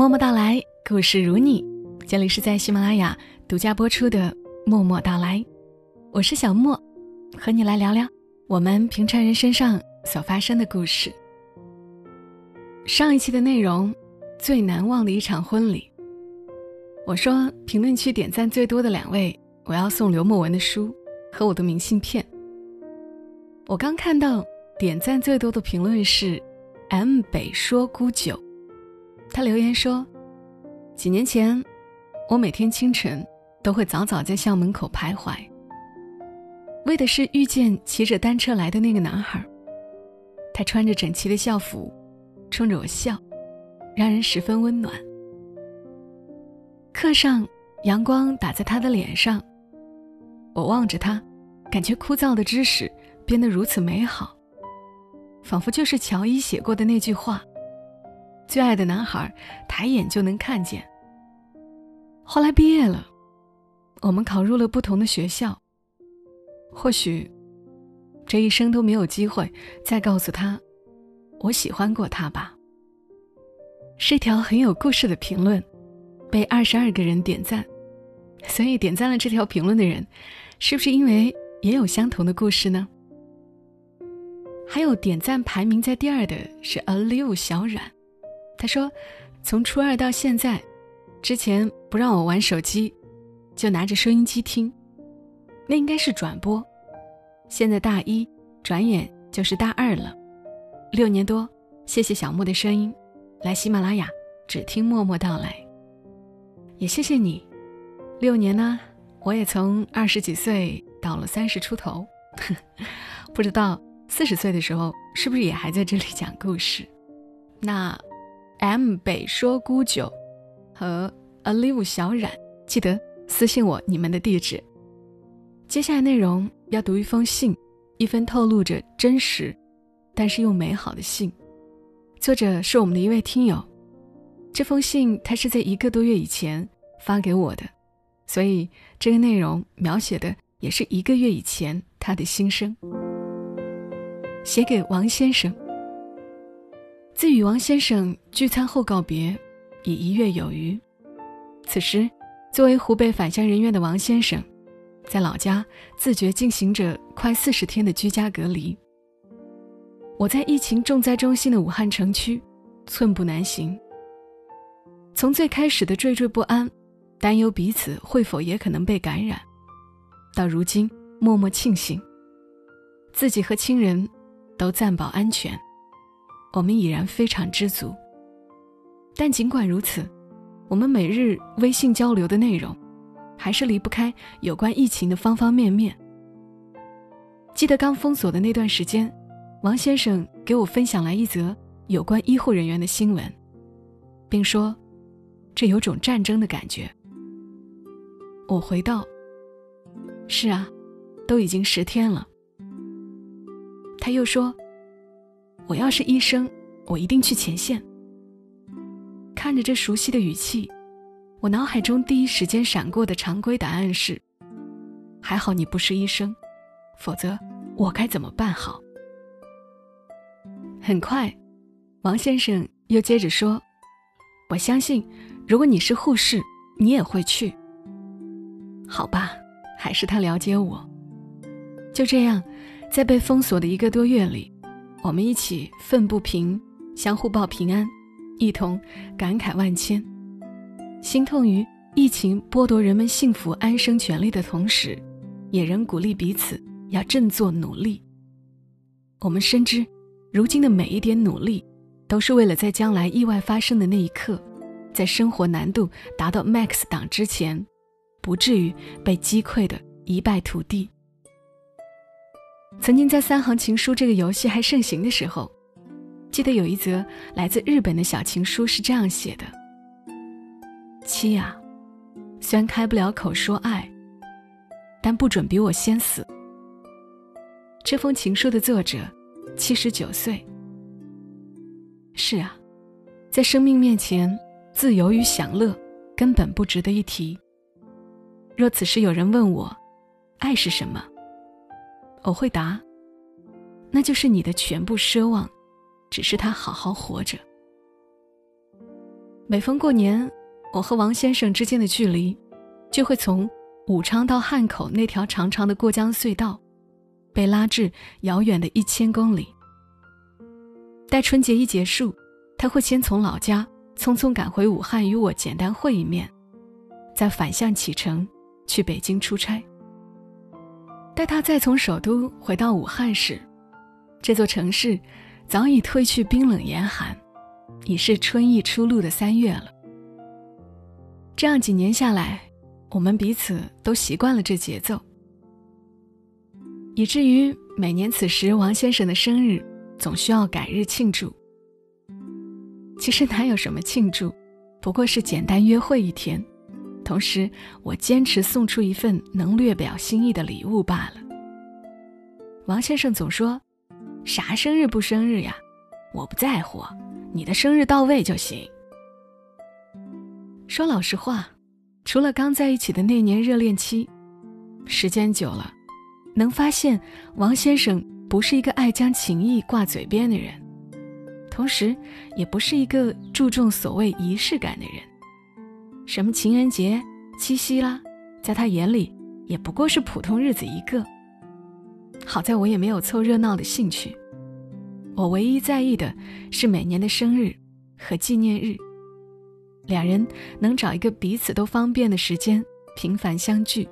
默默到来，故事如你。这里是在喜马拉雅独家播出的《默默到来》，我是小莫，和你来聊聊我们平常人身上所发生的故事。上一期的内容，最难忘的一场婚礼。我说评论区点赞最多的两位，我要送刘墨文的书和我的明信片。我刚看到点赞最多的评论是 M 北说孤酒。他留言说：“几年前，我每天清晨都会早早在校门口徘徊，为的是遇见骑着单车来的那个男孩。他穿着整齐的校服，冲着我笑，让人十分温暖。课上，阳光打在他的脸上，我望着他，感觉枯燥的知识变得如此美好，仿佛就是乔伊写过的那句话。”最爱的男孩，抬眼就能看见。后来毕业了，我们考入了不同的学校。或许，这一生都没有机会再告诉他，我喜欢过他吧。是一条很有故事的评论，被二十二个人点赞。所以点赞了这条评论的人，是不是因为也有相同的故事呢？还有点赞排名在第二的是 a l i v 小冉。他说：“从初二到现在，之前不让我玩手机，就拿着收音机听。那应该是转播。现在大一，转眼就是大二了，六年多。谢谢小莫的声音，来喜马拉雅只听默默到来。也谢谢你，六年呢，我也从二十几岁到了三十出头，不知道四十岁的时候是不是也还在这里讲故事？那。” M 北说孤酒和 a live 小冉，记得私信我你们的地址。接下来内容要读一封信，一封透露着真实，但是又美好的信。作者是我们的一位听友，这封信他是在一个多月以前发给我的，所以这个内容描写的也是一个月以前他的心声。写给王先生。自与王先生聚餐后告别，已一月有余。此时，作为湖北返乡人员的王先生，在老家自觉进行着快四十天的居家隔离。我在疫情重灾中心的武汉城区，寸步难行。从最开始的惴惴不安，担忧彼此会否也可能被感染，到如今默默庆幸，自己和亲人都暂保安全。我们已然非常知足，但尽管如此，我们每日微信交流的内容，还是离不开有关疫情的方方面面。记得刚封锁的那段时间，王先生给我分享来一则有关医护人员的新闻，并说：“这有种战争的感觉。”我回道：“是啊，都已经十天了。”他又说。我要是医生，我一定去前线。看着这熟悉的语气，我脑海中第一时间闪过的常规答案是：还好你不是医生，否则我该怎么办好？很快，王先生又接着说：“我相信，如果你是护士，你也会去。”好吧，还是他了解我。就这样，在被封锁的一个多月里。我们一起愤不平，相互报平安，一同感慨万千，心痛于疫情剥夺人们幸福安生权利的同时，也仍鼓励彼此要振作努力。我们深知，如今的每一点努力，都是为了在将来意外发生的那一刻，在生活难度达到 max 档之前，不至于被击溃的一败涂地。曾经在三行情书这个游戏还盛行的时候，记得有一则来自日本的小情书是这样写的：“七啊，虽然开不了口说爱，但不准比我先死。”这封情书的作者七十九岁。是啊，在生命面前，自由与享乐根本不值得一提。若此时有人问我，爱是什么？我会答：“那就是你的全部奢望，只是他好好活着。”每逢过年，我和王先生之间的距离，就会从武昌到汉口那条长长的过江隧道，被拉至遥远的一千公里。待春节一结束，他会先从老家匆匆赶回武汉与我简单会一面，再反向启程去北京出差。待他再从首都回到武汉时，这座城市早已褪去冰冷严寒，已是春意初露的三月了。这样几年下来，我们彼此都习惯了这节奏，以至于每年此时王先生的生日。总需要改日庆祝。其实哪有什么庆祝，不过是简单约会一天，同时我坚持送出一份能略表心意的礼物罢了。王先生总说：“啥生日不生日呀？我不在乎，你的生日到位就行。”说老实话，除了刚在一起的那年热恋期，时间久了，能发现王先生。不是一个爱将情谊挂嘴边的人，同时，也不是一个注重所谓仪式感的人。什么情人节、七夕啦，在他眼里也不过是普通日子一个。好在我也没有凑热闹的兴趣，我唯一在意的是每年的生日和纪念日，两人能找一个彼此都方便的时间频繁相聚。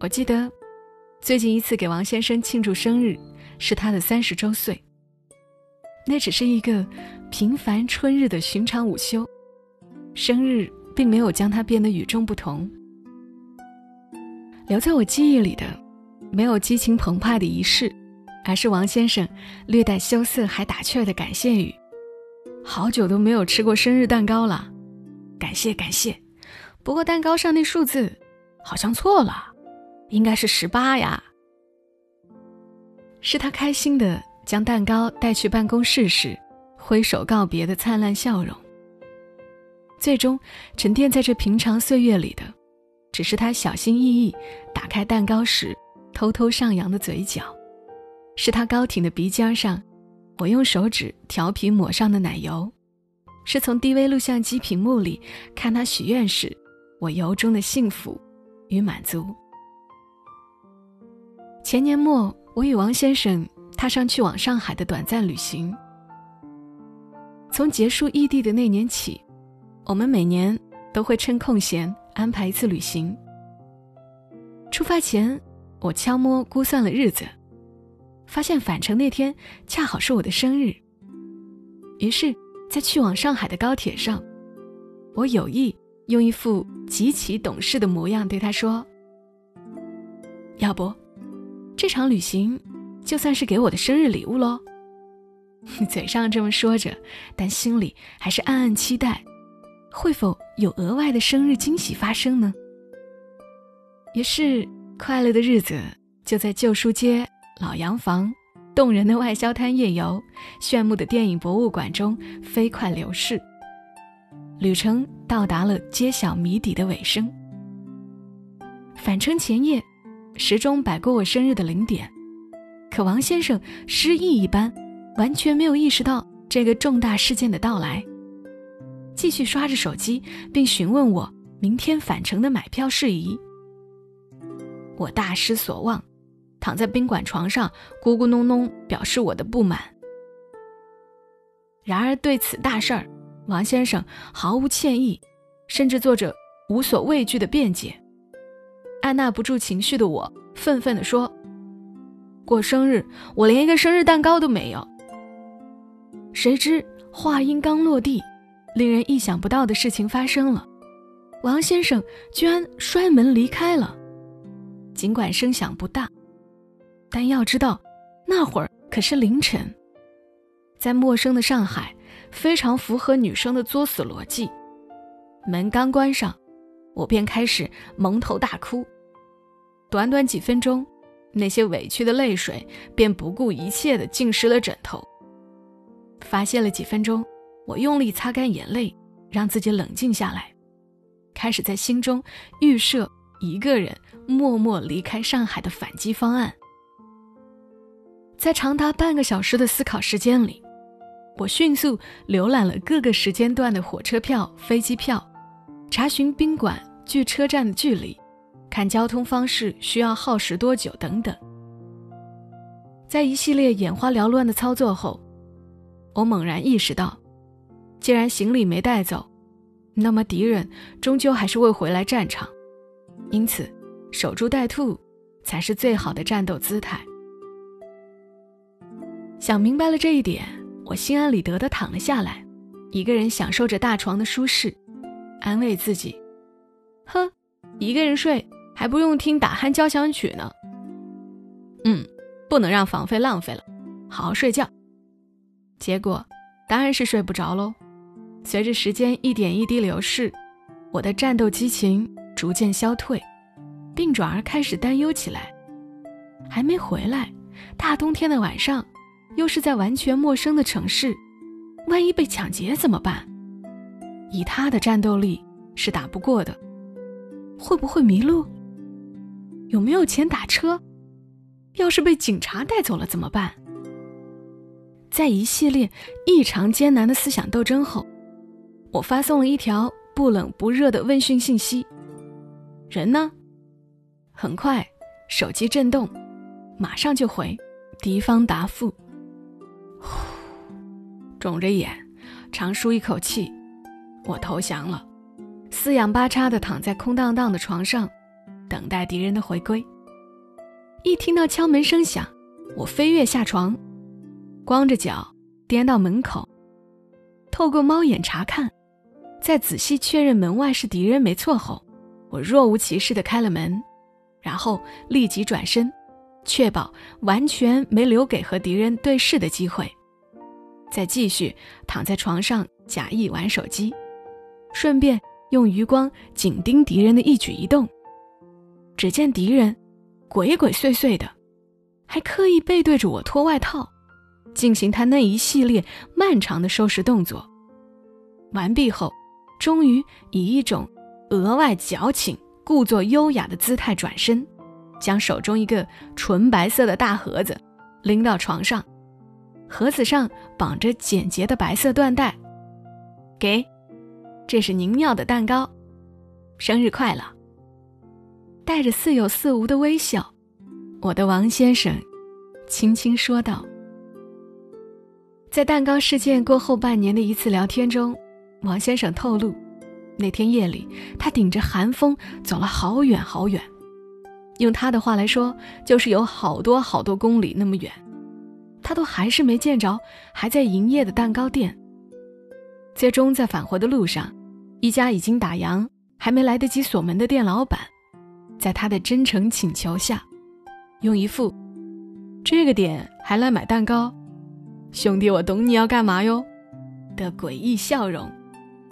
我记得。最近一次给王先生庆祝生日，是他的三十周岁。那只是一个平凡春日的寻常午休，生日并没有将他变得与众不同。留在我记忆里的，没有激情澎湃的仪式，而是王先生略带羞涩还打趣的感谢语：“好久都没有吃过生日蛋糕了，感谢感谢。不过蛋糕上那数字好像错了。”应该是十八呀。是他开心的将蛋糕带去办公室时，挥手告别的灿烂笑容。最终沉淀在这平常岁月里的，只是他小心翼翼打开蛋糕时偷偷上扬的嘴角，是他高挺的鼻尖上，我用手指调皮抹上的奶油，是从 DV 录像机屏幕里看他许愿时，我由衷的幸福与满足。前年末，我与王先生踏上去往上海的短暂旅行。从结束异地的那年起，我们每年都会趁空闲安排一次旅行。出发前，我悄摸估算了日子，发现返程那天恰好是我的生日。于是，在去往上海的高铁上，我有意用一副极其懂事的模样对他说：“要不。”这场旅行，就算是给我的生日礼物喽。嘴上这么说着，但心里还是暗暗期待，会否有额外的生日惊喜发生呢？于是，快乐的日子就在旧书街、老洋房、动人的外销摊夜游、炫目的电影博物馆中飞快流逝。旅程到达了揭晓谜底的尾声。返程前夜。时钟摆过我生日的零点，可王先生失忆一般，完全没有意识到这个重大事件的到来，继续刷着手机，并询问我明天返程的买票事宜。我大失所望，躺在宾馆床上咕咕哝哝表示我的不满。然而对此大事儿，王先生毫无歉意，甚至做着无所畏惧的辩解。按捺不住情绪的我，愤愤地说：“过生日，我连一个生日蛋糕都没有。”谁知话音刚落地，令人意想不到的事情发生了，王先生居然摔门离开了。尽管声响不大，但要知道，那会儿可是凌晨，在陌生的上海，非常符合女生的作死逻辑。门刚关上，我便开始蒙头大哭。短短几分钟，那些委屈的泪水便不顾一切地浸湿了枕头。发泄了几分钟，我用力擦干眼泪，让自己冷静下来，开始在心中预设一个人默默离开上海的反击方案。在长达半个小时的思考时间里，我迅速浏览了各个时间段的火车票、飞机票，查询宾馆距车站的距离，看交通方式需要耗时多久等等。在一系列眼花缭乱的操作后，我猛然意识到，既然行李没带走，那么敌人终究还是会回来战场，因此守株待兔才是最好的战斗姿态。想明白了这一点，我心安理得地躺了下来，一个人享受着大床的舒适，安慰自己：“哼，一个人睡还不用听打鼾交响曲呢。”嗯，不能让房费浪费了，好好睡觉。结果当然是睡不着喽。随着时间一点一滴流逝，我的战斗激情逐渐消退，并转而开始担忧起来：还没回来，大冬天的晚上。又是在完全陌生的城市，万一被抢劫怎么办？以他的战斗力是打不过的。会不会迷路？有没有钱打车？要是被警察带走了怎么办？在一系列异常艰难的思想斗争后，我发送了一条不冷不热的问讯信息：“人呢？”很快，手机震动，马上就回，敌方答复。呼肿着眼，长舒一口气，我投降了，四仰八叉的躺在空荡荡的床上，等待敌人的回归。一听到敲门声响，我飞跃下床，光着脚颠到门口，透过猫眼查看，在仔细确认门外是敌人没错后，我若无其事的开了门，然后立即转身，确保完全没留给和敌人对视的机会。再继续躺在床上假意玩手机，顺便用余光紧盯敌人的一举一动。只见敌人鬼鬼祟祟的，还刻意背对着我脱外套，进行他那一系列漫长的收拾动作。完毕后，终于以一种额外矫情、故作优雅的姿态转身，将手中一个纯白色的大盒子拎到床上。盒子上绑着简洁的白色缎带，给，这是您要的蛋糕，生日快乐！带着似有似无的微笑，我的王先生轻轻说道。在蛋糕事件过后半年的一次聊天中，王先生透露，那天夜里他顶着寒风走了好远好远，用他的话来说，就是有好多好多公里那么远。他都还是没见着还在营业的蛋糕店。最终在返回的路上，一家已经打烊、还没来得及锁门的店老板，在他的真诚请求下，用一副“这个点还来买蛋糕，兄弟，我懂你要干嘛哟”的诡异笑容，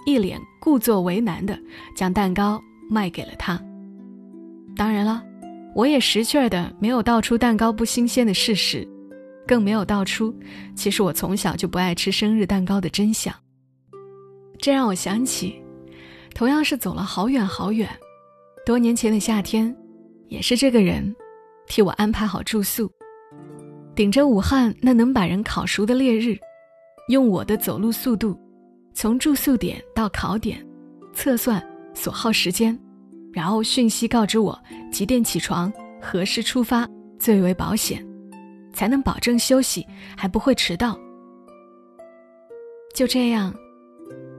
一脸故作为难的将蛋糕卖给了他。当然了，我也识趣儿的没有道出蛋糕不新鲜的事实。更没有道出，其实我从小就不爱吃生日蛋糕的真相。这让我想起，同样是走了好远好远，多年前的夏天，也是这个人替我安排好住宿，顶着武汉那能把人烤熟的烈日，用我的走路速度，从住宿点到考点，测算所耗时间，然后讯息告知我几点起床，何时出发最为保险。才能保证休息，还不会迟到。就这样，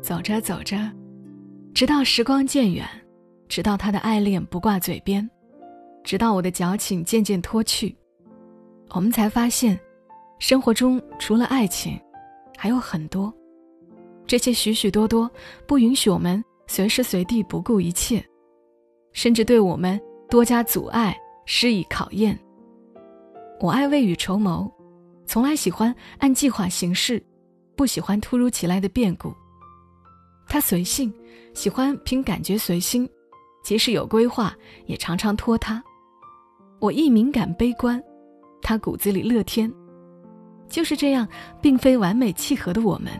走着走着，直到时光渐远，直到他的爱恋不挂嘴边，直到我的矫情渐渐脱去，我们才发现，生活中除了爱情，还有很多，这些许许多多不允许我们随时随地不顾一切，甚至对我们多加阻碍，施以考验。我爱未雨绸缪，从来喜欢按计划行事，不喜欢突如其来的变故。他随性，喜欢凭感觉随心，即使有规划，也常常拖沓。我易敏感悲观，他骨子里乐天。就是这样，并非完美契合的我们，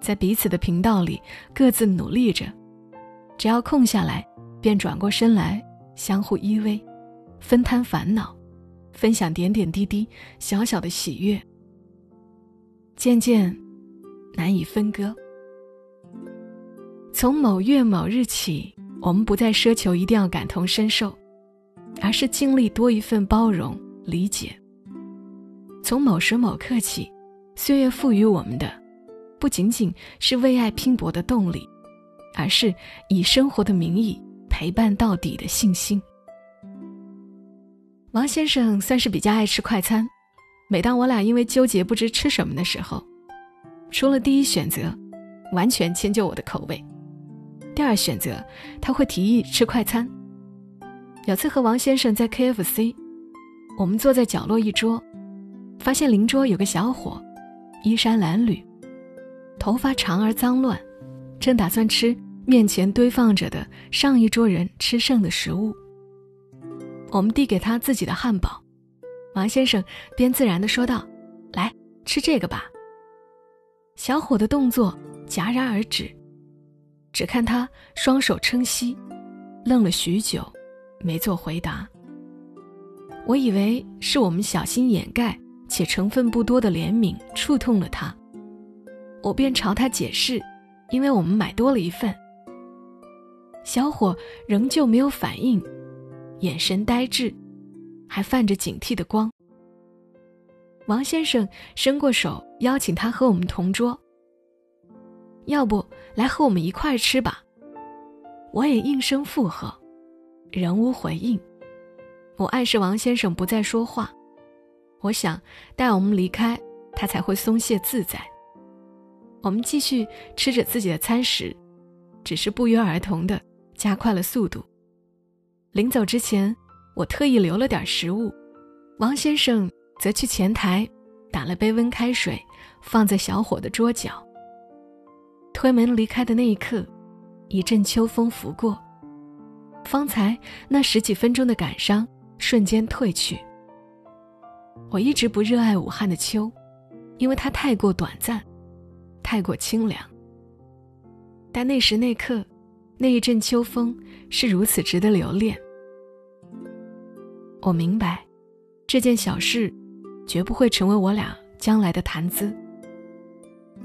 在彼此的频道里各自努力着。只要空下来，便转过身来，相互依偎，分摊烦恼。分享点点滴滴、小小的喜悦。渐渐，难以分割。从某月某日起，我们不再奢求一定要感同身受，而是尽力多一份包容理解。从某时某刻起，岁月赋予我们的，不仅仅是为爱拼搏的动力，而是以生活的名义陪伴到底的信心。王先生算是比较爱吃快餐，每当我俩因为纠结不知吃什么的时候，除了第一选择，完全迁就我的口味。第二选择，他会提议吃快餐。有次和王先生在 KFC，我们坐在角落一桌，发现邻桌有个小伙，衣衫褴褛，头发长而脏乱，正打算吃面前堆放着的上一桌人吃剩的食物。我们递给他自己的汉堡，王先生便自然地说道：“来吃这个吧。”小伙的动作戛然而止。只看他双手撑膝，愣了许久，没做回答。我以为是我们小心掩盖且成分不多的怜悯触痛了他，我便朝他解释，因为我们买多了一份。小伙仍旧没有反应，眼神呆滞，还泛着警惕的光。王先生伸过手邀请他和我们同桌。要不来和我们一块吃吧？我也应声附和，仍无回应。我暗示王先生不再说话，我想待我们离开，他才会松懈自在。我们继续吃着自己的餐食，只是不约而同的加快了速度。临走之前，我特意留了点食物，王先生则去前台打了杯温开水，放在小伙的桌角。推门离开的那一刻，一阵秋风拂过，方才那十几分钟的感伤瞬间褪去。我一直不热爱武汉的秋，因为它太过短暂，太过清凉。但那时那刻，那一阵秋风是如此值得留恋。我明白，这件小事，绝不会成为我俩将来的谈资，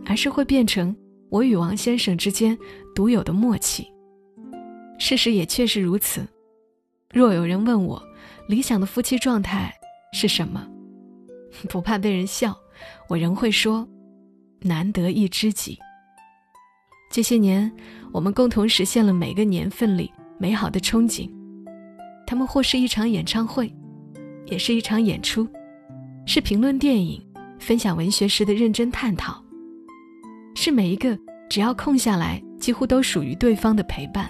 而是会变成。我与王先生之间独有的默契，事实也确实如此。若有人问我理想的夫妻状态是什么，不怕被人笑，我仍会说：难得一知己。这些年，我们共同实现了每个年份里美好的憧憬。他们或是一场演唱会，也是一场演出，是评论电影、分享文学时的认真探讨。是每一个只要空下来，几乎都属于对方的陪伴。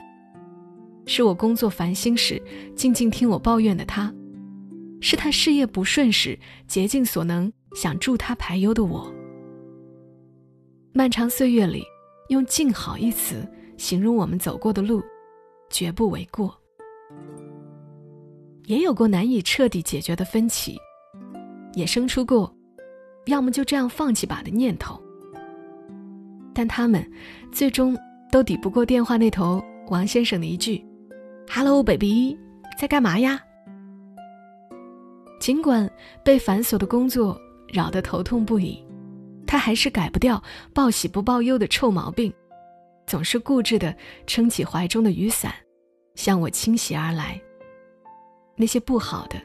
是我工作烦心时，静静听我抱怨的他；是他事业不顺时，竭尽所能想助他排忧的我。漫长岁月里，用“静好”一词形容我们走过的路，绝不为过。也有过难以彻底解决的分歧，也生出过，要么就这样放弃吧的念头。但他们最终都抵不过电话那头王先生的一句 “Hello, baby，在干嘛呀？”尽管被繁琐的工作扰得头痛不已，他还是改不掉报喜不报忧的臭毛病，总是固执地撑起怀中的雨伞，向我倾斜而来。那些不好的、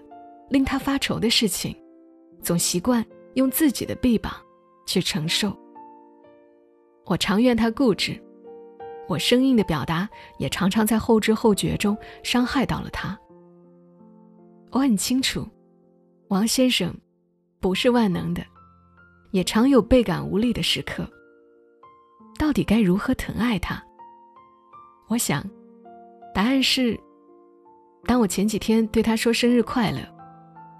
令他发愁的事情，总习惯用自己的臂膀去承受。我常怨他固执，我生硬的表达也常常在后知后觉中伤害到了他。我很清楚，王先生不是万能的，也常有倍感无力的时刻。到底该如何疼爱他？我想，答案是：当我前几天对他说生日快乐，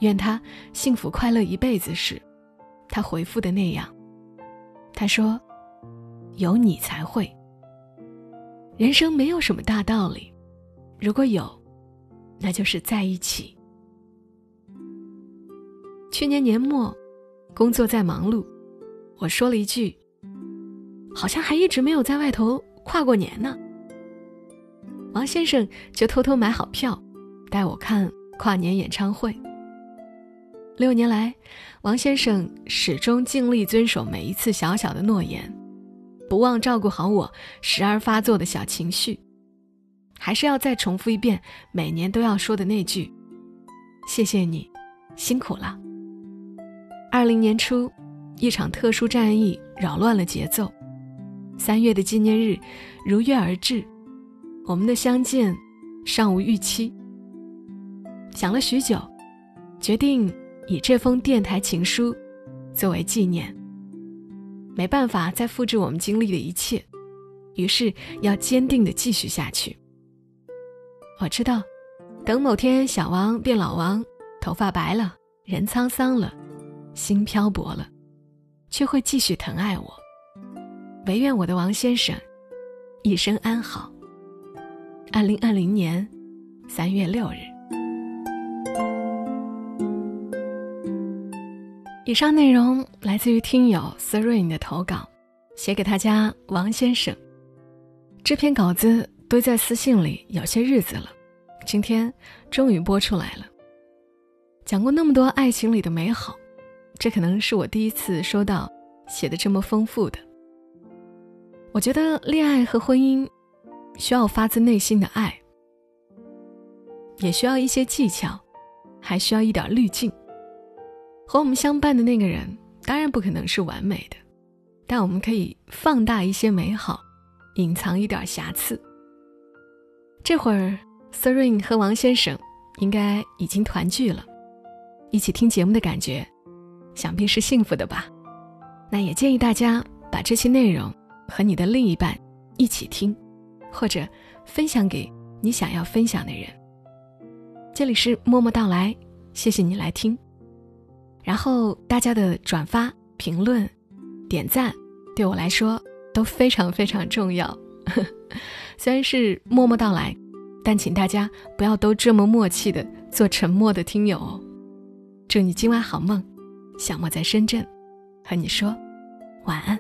愿他幸福快乐一辈子时，他回复的那样。他说。有你才会。人生没有什么大道理，如果有，那就是在一起。去年年末，工作在忙碌，我说了一句：“好像还一直没有在外头跨过年呢。”王先生就偷偷买好票，带我看跨年演唱会。六年来，王先生始终尽力遵守每一次小小的诺言。不忘照顾好我时而发作的小情绪。还是要再重复一遍每年都要说的那句：“谢谢你，辛苦了。”二零年初，一场特殊战役扰乱了节奏。三月的纪念日如约而至，我们的相见尚无预期。想了许久，决定以这封电台情书作为纪念。没办法再复制我们经历的一切，于是要坚定的继续下去。我知道，等某天小王变老王，头发白了，人沧桑了，心漂泊了，却会继续疼爱我。唯愿我的王先生一生安好。二零二零年三月六日。以上内容来自于听友 Seren 的投稿，写给他家王先生。这篇稿子。堆在私信里有些日子了，今天终于播出来了。讲过那么多爱情里的美好，这可能是我第一次收到写的这么丰富的。我觉得恋爱和婚姻需要发自内心的爱，也需要一些技巧，还需要一点滤镜。和我们相伴的那个人当然不可能是完美的，但我们可以放大一些美好，隐藏一点瑕疵。这会儿，Serene 和王先生应该已经团聚了，一起听节目的感觉，想必是幸福的吧？那也建议大家把这期内容和你的另一半一起听，或者分享给你想要分享的人。这里是默默到来，谢谢你来听。然后大家的转发、评论、点赞，对我来说都非常非常重要。虽然是默默到来，但请大家不要都这么默契的做沉默的听友哦。祝你今晚好梦，小莫在深圳，和你说晚安。